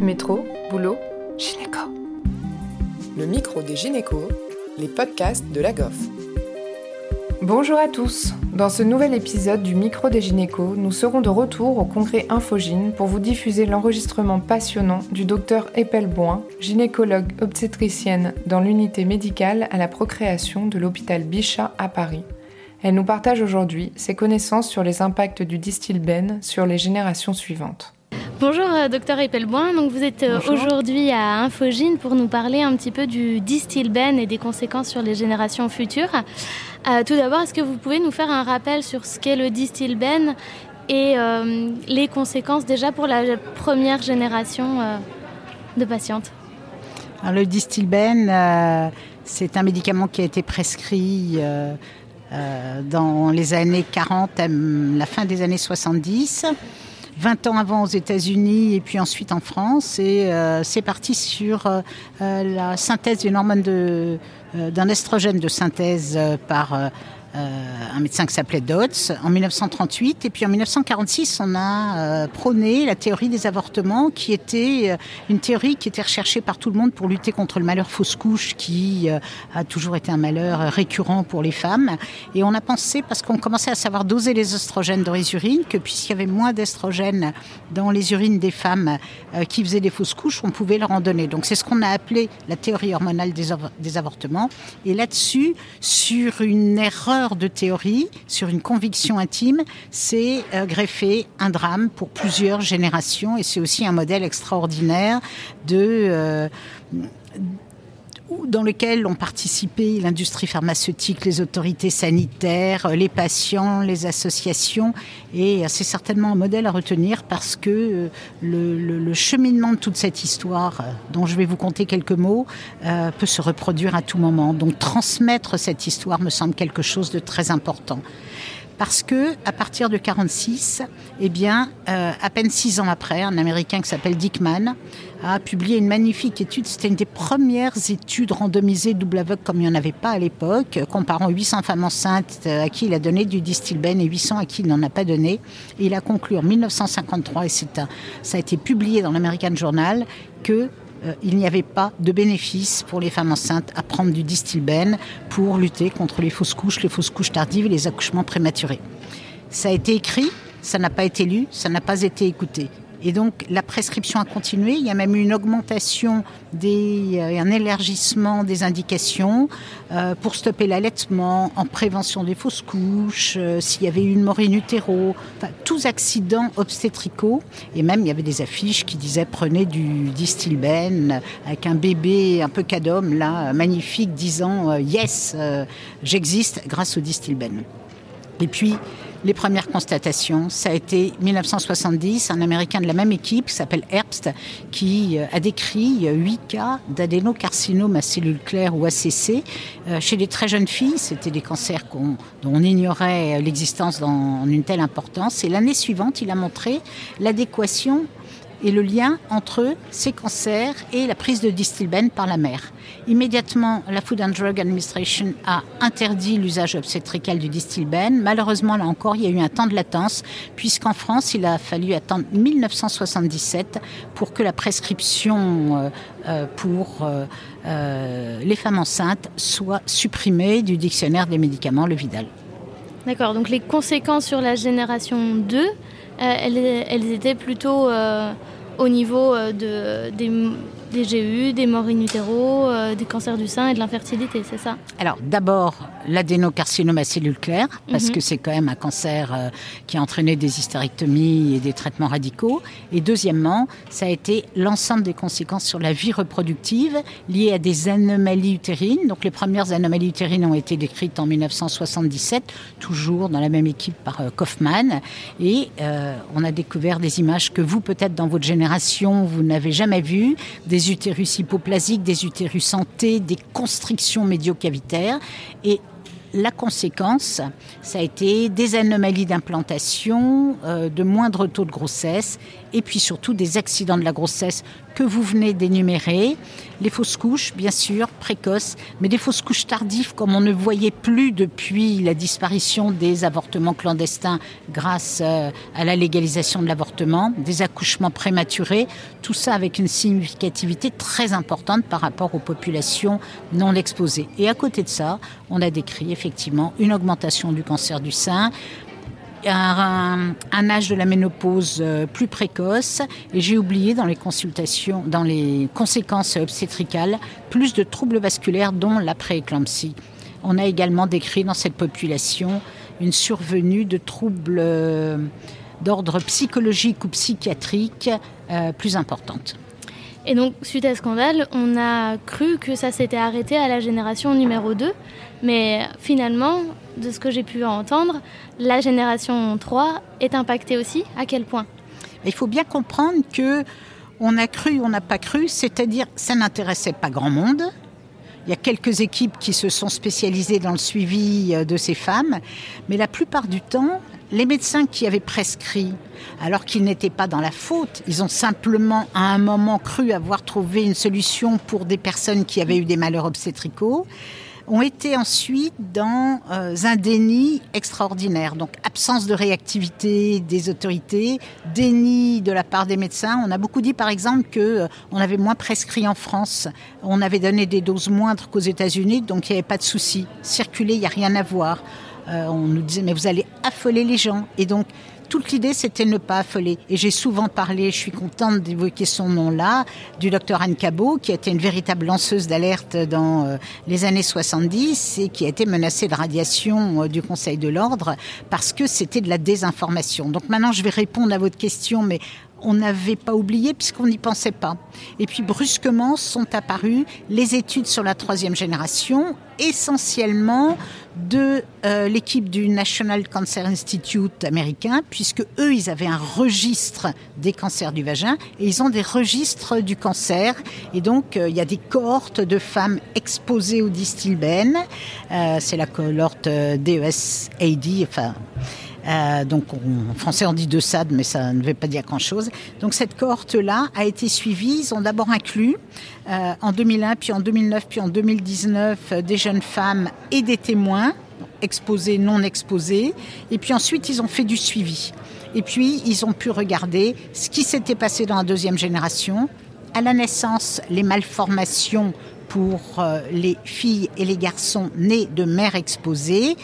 Métro, boulot, gynéco. Le micro des gynécos, les podcasts de la GOF. Bonjour à tous. Dans ce nouvel épisode du micro des gynécos, nous serons de retour au congrès Infogine pour vous diffuser l'enregistrement passionnant du docteur Boin, gynécologue obstétricienne dans l'unité médicale à la procréation de l'hôpital Bichat à Paris. Elle nous partage aujourd'hui ses connaissances sur les impacts du distilbène sur les générations suivantes. Bonjour euh, docteur Epelboin, donc vous êtes euh, aujourd'hui à Infogine pour nous parler un petit peu du distilbène et des conséquences sur les générations futures. Euh, tout d'abord, est-ce que vous pouvez nous faire un rappel sur ce qu'est le distilbène et les conséquences déjà pour la première génération de patientes? Alors, Le distilbène, c'est un médicament qui a été prescrit dans les années 40, la fin des années 70. 20 ans avant aux États-Unis et puis ensuite en France. Et euh, c'est parti sur euh, euh, la synthèse d'une hormone d'un estrogène de synthèse par un médecin qui s'appelait Dodds en 1938. Et puis en 1946, on a euh, prôné la théorie des avortements, qui était euh, une théorie qui était recherchée par tout le monde pour lutter contre le malheur fausse couche, qui a toujours été un malheur récurrent pour les femmes. Et on a pensé, parce qu'on commençait à savoir doser les oestrogènes dans les urines, que puisqu'il y avait moins d'estrogènes dans les urines des femmes qui faisaient des fausses couches, on pouvait leur en donner. Donc c'est ce qu'on a appelé la théorie hormonale des avortements. Et là-dessus, sur une erreur de théorie sur une conviction intime, c'est euh, greffer un drame pour plusieurs générations. Et c'est aussi un modèle extraordinaire de... Euh, dans lequel ont participé l'industrie pharmaceutique, les autorités sanitaires, les patients, les associations. Et c'est certainement un modèle à retenir parce que euh, le, cheminement de toute cette histoire, euh, dont je vais vous conter quelques mots, euh, peut se reproduire à tout moment. Donc transmettre cette histoire me semble quelque chose de très important parce que à partir de 46, eh bien, euh, à peine six ans après, un Américain qui s'appelle Dickman a publié une magnifique étude. C'était une des premières études randomisées double aveugle comme il n'y en avait pas à l'époque, comparant 800 femmes enceintes euh, à qui il a donné du distilbène et 800 à qui il n'en a pas donné. Et il a conclu en 1953, et ça a été publié dans l'American Journal, que il n'y avait pas de bénéfice pour les femmes enceintes à prendre du distilbène pour lutter contre les fausses couches, les fausses couches tardives et les accouchements prématurés. Ça a été écrit, ça n'a pas été lu, ça n'a pas été écouté. Et donc la prescription a continué. Il y a même eu une augmentation des, euh, un élargissement des indications euh, pour stopper l'allaitement, en prévention des fausses couches, euh, s'il y avait eu une mort in tous accidents obstétricaux. Et même il y avait des affiches qui disaient prenez du distilbène avec un bébé un peu cadom là, magnifique, disant yes, j'existe grâce au distilbène. Et puis les premières constatations, ça a été 1970, un Américain de la même équipe qui s'appelle Herbst, qui euh, a décrit 8 cas d'adénocarcinome à cellules claires ou ACC euh, chez des très jeunes filles. C'était des cancers dont on ignorait l'existence dans une telle importance. Et l'année suivante, il a montré l'adéquation et le lien entre ces cancers et la prise de distilbène par la mère. Immédiatement, la Food and Drug Administration a interdit l'usage obstétrical du distilbène. Malheureusement, là encore, il y a eu un temps de latence, puisqu'en France, il a fallu attendre 1977 pour que la prescription euh, euh, pour euh, les femmes enceintes soit supprimée du dictionnaire des médicaments, le Vidal. D'accord, donc les conséquences sur la génération 2, elles, elles, étaient plutôt au niveau de, des des GU, des morts in utero, euh, des cancers du sein et de l'infertilité, c'est ça? Alors d'abord l'adénocarcinome à cellules claires, parce mhm. que c'est quand même un cancer euh, qui a entraîné des hystérectomies et des traitements radicaux. Et deuxièmement, ça a été l'ensemble des conséquences sur la vie reproductive liées à des anomalies utérines. Donc les premières anomalies utérines ont été décrites en 1977, toujours dans la même équipe par euh, Kaufmann. Et on a découvert des images que vous, peut-être dans votre génération, vous n'avez jamais vues, des des utérus hypoplasiques, des utérus santé, des constrictions médiocavitaires. Et la conséquence, ça a été des anomalies d'implantation, euh, de moindres taux de grossesse, et puis surtout des accidents de la grossesse que vous venez d'énumérer, les fausses couches, bien sûr, précoces, mais des fausses couches tardives comme on ne voyait plus depuis la disparition des avortements clandestins grâce euh, à la légalisation de l'avortement, des accouchements prématurés, tout ça avec une significativité très importante par rapport aux populations non exposées. Et à côté de ça, on a décrit effectivement une augmentation du cancer du sein, un, âge de la ménopause euh, plus précoce et j'ai oublié dans les consultations, dans les conséquences obstétricales, plus de troubles vasculaires dont la prééclampsie. On a également décrit dans cette population une survenue de troubles euh, d'ordre psychologique ou psychiatrique euh, plus importante. Et donc, suite à ce scandale, on a cru que ça s'était arrêté à la génération numéro 2. Mais finalement, de ce que j'ai pu entendre, la génération 3 est impactée aussi. À quel point? Il faut bien comprendre que on a cru, on n'a pas cru, c'est-à-dire ça n'intéressait pas grand monde. Il y a quelques équipes qui se sont spécialisées dans le suivi euh, de ces femmes, mais la plupart du temps, les médecins qui avaient prescrit, alors qu'ils n'étaient pas dans la faute, ils ont simplement à un moment cru avoir trouvé une solution pour des personnes qui avaient eu des malheurs obstétricaux, ont été ensuite dans euh, un déni extraordinaire. Donc absence de réactivité des autorités, déni de la part des médecins. On a beaucoup dit par exemple que euh, on avait moins prescrit en France, on avait donné des doses moindres qu'aux États-Unis, donc il n'y avait pas de souci. Circuler, il n'y a rien à voir. Euh, on nous disait mais vous allez affoler les gens et donc toute l'idée, c'était ne pas affoler. Et j'ai souvent parlé, je suis contente d'évoquer son nom là, du docteur Anne Cabot, qui a été une véritable lanceuse d'alerte dans euh, les années 70 et qui a été menacée de radiation euh, du Conseil de l'ordre parce que c'était de la désinformation. Donc maintenant, je vais répondre à votre question, mais on n'avait pas oublié puisqu'on n'y pensait pas. Et puis brusquement sont apparues les études sur la troisième génération, essentiellement de euh, l'équipe du National Cancer Institute américain, puisque eux, ils avaient un registre des cancers du vagin et ils ont des registres du cancer. Et donc, euh, il y a des cohortes de femmes exposées au distilbène. Euh, c'est la cohorte DES-AD, enfin euh, donc en français on dit de SAD, mais ça ne veut pas dire grand-chose. Donc cette cohorte-là a été suivie. Ils ont d'abord inclus euh, en 2001, puis en 2009, puis en 2019 euh, des jeunes femmes et des témoins exposés, non exposés. Et puis ensuite ils ont fait du suivi. Et puis ils ont pu regarder ce qui s'était passé dans la deuxième génération. À la naissance, les malformations pour les filles et les garçons nés de mères exposées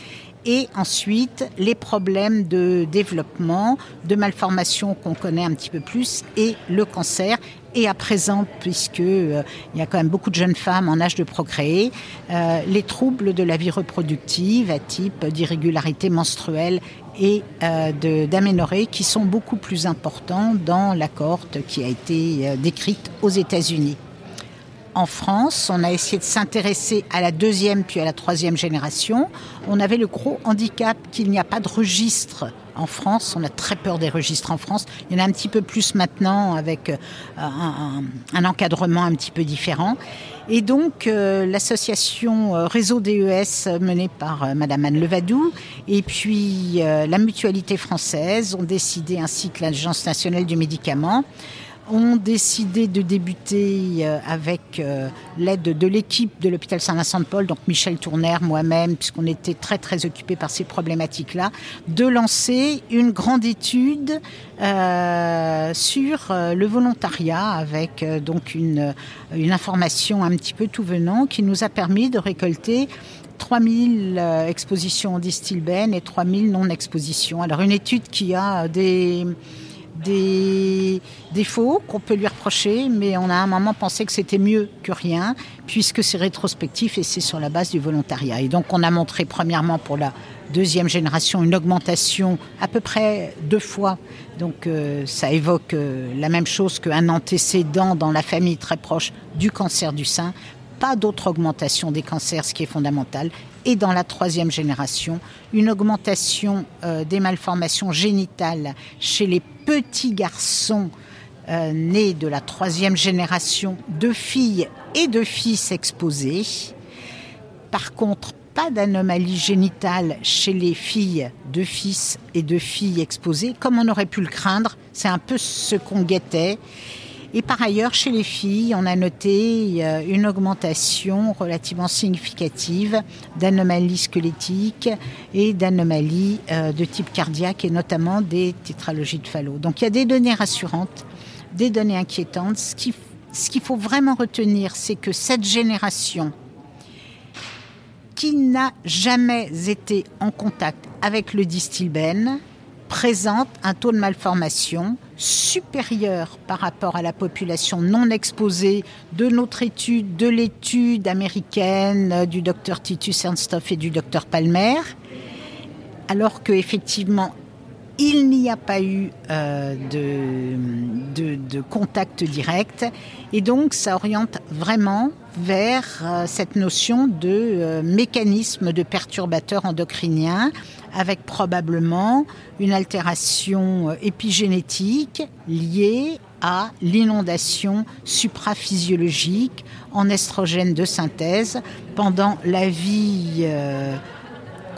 et ensuite les problèmes de développement, de malformation qu'on connaît un petit peu plus et le cancer. Et à présent, puisque euh, il y a quand même beaucoup de jeunes femmes en âge de procréer, euh, les troubles de la vie reproductive à type d'irrégularité menstruelle et euh, d'aménorrhée qui sont beaucoup plus importants dans la cohorte qui a été euh, décrite aux États-Unis en France. On a essayé de s'intéresser à la deuxième puis à la troisième génération. On avait le gros handicap qu'il n'y a pas de registre en France. On a très peur des registres en France. Il y en a un petit peu plus maintenant avec euh, un, encadrement un petit peu différent. Et donc euh, l'association euh, Réseau DES menée par Madame Anne Levadou et puis la Mutualité française ont décidé ainsi que l'Agence nationale du médicament ont décidé de débuter euh, avec euh, l'aide de l'équipe de l'hôpital Saint-Vincent-de-Paul, donc Michel Tourner, moi-même, puisqu'on était très très occupés par ces problématiques-là, de lancer une grande étude euh, sur le volontariat avec donc une, une information un petit peu tout venant qui nous a permis de récolter 3000 expositions en distilbène et 3000 non-expositions. Alors une étude qui a des des défauts qu'on peut lui reprocher, mais on a à un moment pensé que c'était mieux que rien, puisque c'est rétrospectif et c'est sur la base du volontariat. Et donc on a montré premièrement pour la deuxième génération une augmentation à peu près deux fois. Donc euh, ça évoque euh, la même chose qu'un antécédent dans la famille très proche du cancer du sein. Pas d'autre augmentation des cancers, ce qui est fondamental, et dans la troisième génération, une augmentation euh, des malformations génitales chez les petits garçons euh, nés de la troisième génération de filles et de fils exposés. Par contre, pas d'anomalie génitale chez les filles de fils et de filles exposés, comme on aurait pu le craindre. C'est un peu ce qu'on guettait. Et par ailleurs, chez les filles, on a noté une augmentation relativement significative d'anomalies squelettiques et d'anomalies de type cardiaque et notamment des tétralogies de Fallot. Donc il y a des données rassurantes, des données inquiétantes. Ce qu'il ce qu'il faut vraiment retenir, c'est que cette génération qui n'a jamais été en contact avec le distilbène présente un taux de malformation supérieur par rapport à la population non exposée de notre étude, de l'étude américaine du docteur Titus Ernsthoff et du docteur Palmer, alors qu'effectivement, il n'y a pas eu euh, de, contact direct. Et donc ça oriente vraiment vers euh, cette notion de euh, mécanisme de perturbateur endocrinien avec probablement une altération épigénétique liée à l'inondation supraphysiologique en estrogène de synthèse pendant la vie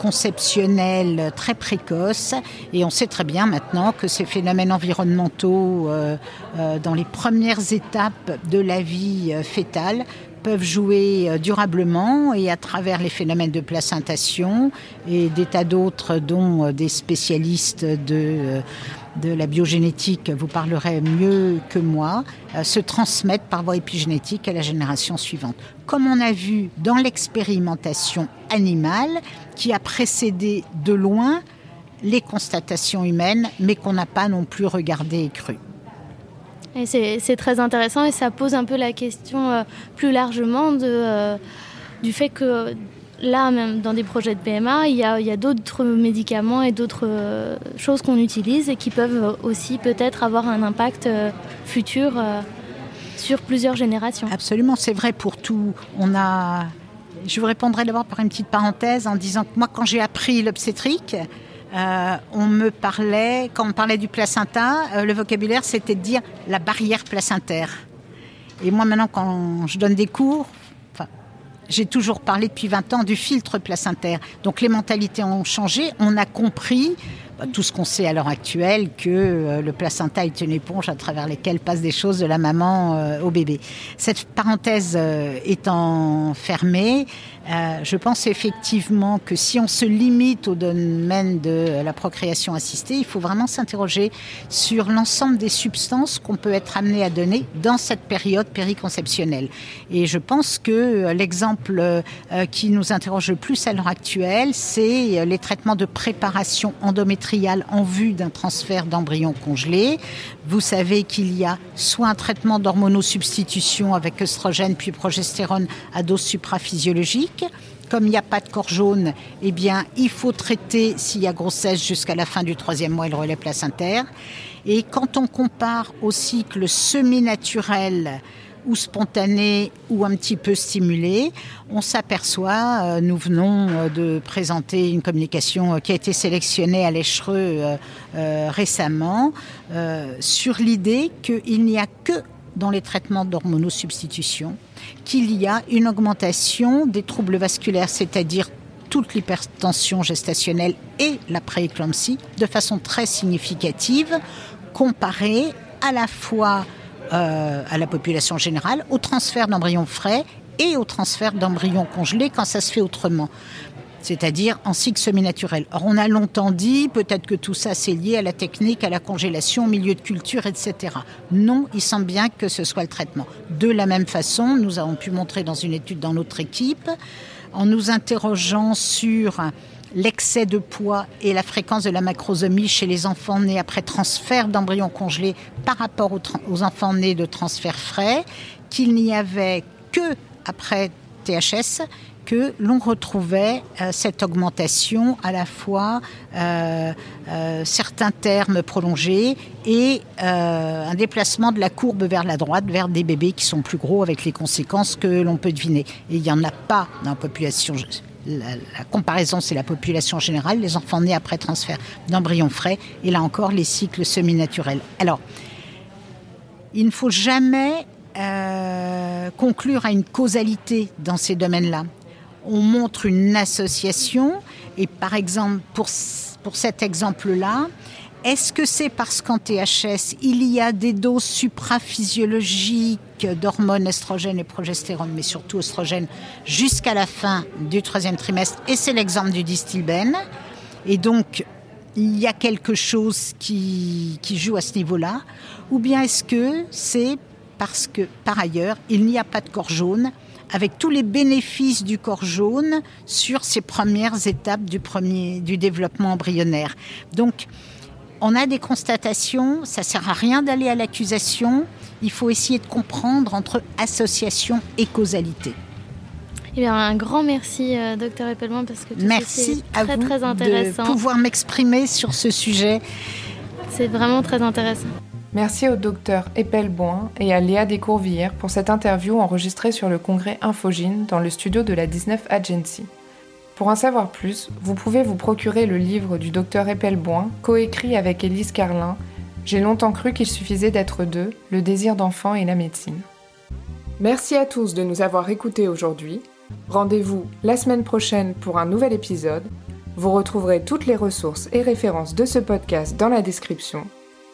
conceptionnel très précoce. Et on sait très bien maintenant que ces phénomènes environnementaux euh, euh, dans les premières étapes de la vie euh, fétale peuvent jouer durablement et à travers les phénomènes de placentation et des tas d'autres dont des spécialistes de de la biogénétique vous parlerait mieux que moi, euh, se transmettent par voie épigénétique à la génération suivante. Comme on a vu dans l'expérimentation animale qui a précédé de loin les constatations humaines, mais qu'on n'a pas non plus regardé et cru. c'est très intéressant et ça pose un peu la question euh, plus largement euh, du fait que là, même dans des projets de PMA, il y a, d'autres médicaments et d'autres euh, choses qu'on utilise et qui peuvent aussi peut-être avoir un impact euh, futur euh, sur plusieurs générations. Absolument, c'est vrai pour tout. On a. Je vous répondrai d'abord par une petite parenthèse en disant que moi, quand j'ai appris l'obstétrique, on me parlait, quand on parlait du placenta, le vocabulaire c'était de dire la barrière placentaire. Et moi maintenant, quand je donne des cours, j'ai toujours parlé depuis 20 ans du filtre placentaire. Donc les mentalités ont changé. On a compris tout ce qu'on sait à l'heure actuelle que euh, le placenta est une éponge à travers laquelle passent des choses de la maman euh, au bébé. Cette parenthèse euh, étant fermée, je pense effectivement que si on se limite au domaine de la procréation assistée, il faut vraiment s'interroger sur l'ensemble des substances qu'on peut être amené à donner dans cette période périconceptionnelle. Et je pense que l'exemple qui nous interroge le plus à l'heure actuelle, c'est les traitements de préparation en vue d'un transfert d'embryon congelé. Vous savez qu'il y a soit un traitement d'hormonosubstitution avec œstrogène puis progestérone à dose supraphysiologique. Comme il n'y a pas de corps jaune, eh bien, il faut traiter s'il y a grossesse jusqu'à la fin du troisième mois le relais placentaire. Et quand on compare au cycle semi-naturel ou spontané ou un petit peu stimulé, on s'aperçoit, euh, nous venons euh, de présenter une communication euh, qui a été sélectionnée à l'Echereux récemment, sur l'idée qu'il n'y a que dans les traitements d'hormonosubstitution qu'il y a une augmentation des troubles vasculaires, c'est-à-dire toute l'hypertension gestationnelle et la prééclampsie, de façon très significative, comparée à la fois euh, à la population générale, au transfert d'embryons frais et au transfert d'embryons congelés quand ça se fait autrement c'est-à-dire en cycle semi-naturel. Or, on a longtemps dit, peut-être que tout ça c'est lié à la technique, à la congélation, au milieu de culture, etc. Non, il semble bien que ce soit le traitement. De la même façon, nous avons pu montrer dans une étude dans notre équipe, en nous interrogeant sur l'excès de poids et la fréquence de la macrosomie chez les enfants nés après transfert d'embryons congelés par rapport aux, enfants nés de transfert frais, qu'il n'y avait que après THS que l'on retrouvait euh, cette augmentation à la fois euh, euh, certains termes prolongés et un déplacement de la courbe vers la droite, vers des bébés qui sont plus gros avec les conséquences que l'on peut deviner. Et il n'y en a pas dans la population la, comparaison, c'est la population générale, les enfants nés après transfert d'embryons frais, et là encore les cycles semi-naturels. Alors, il ne faut jamais euh, conclure à une causalité dans ces domaines-là. On montre une association, et par exemple, pour, pour cet exemple-là, Est-ce que c'est parce qu'en THS, il y a des doses supraphysiologiques d'hormones estrogènes et progestérone, mais surtout oestrogène, jusqu'à la fin du troisième trimestre Et c'est l'exemple du distilbène. Et donc, il y a quelque chose qui, qui joue à ce niveau-là Ou bien est-ce que c'est parce que, par ailleurs, il n'y a pas de corps jaune avec tous les bénéfices du corps jaune sur ces premières étapes du, premier, du développement embryonnaire. Donc, on a des constatations, ça sert à rien d'aller à l'accusation, il faut essayer de comprendre entre association et causalité. Eh bien, un grand merci, euh, docteur Eppelman, parce que merci à très, vous très intéressant. de pouvoir m'exprimer sur ce sujet. C'est vraiment très intéressant. Merci au docteur Eppelboin et à Léa Descourvillères pour cette interview enregistrée sur le congrès Infogine dans le studio de la 19 Agency. Pour en savoir plus, vous pouvez vous procurer le livre du docteur Eppelboin, coécrit avec Élise Carlin. J'ai longtemps cru qu'il suffisait d'être deux, le désir d'enfant et la médecine. Merci à tous de nous avoir écoutés aujourd'hui. Rendez-vous la semaine prochaine pour un nouvel épisode. Vous retrouverez toutes les ressources et références de ce podcast dans la description.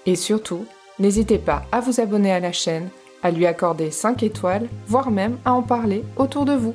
Et surtout, n'hésitez pas à vous abonner à la chaîne, à lui accorder 5 étoiles, voire même à en parler autour de vous.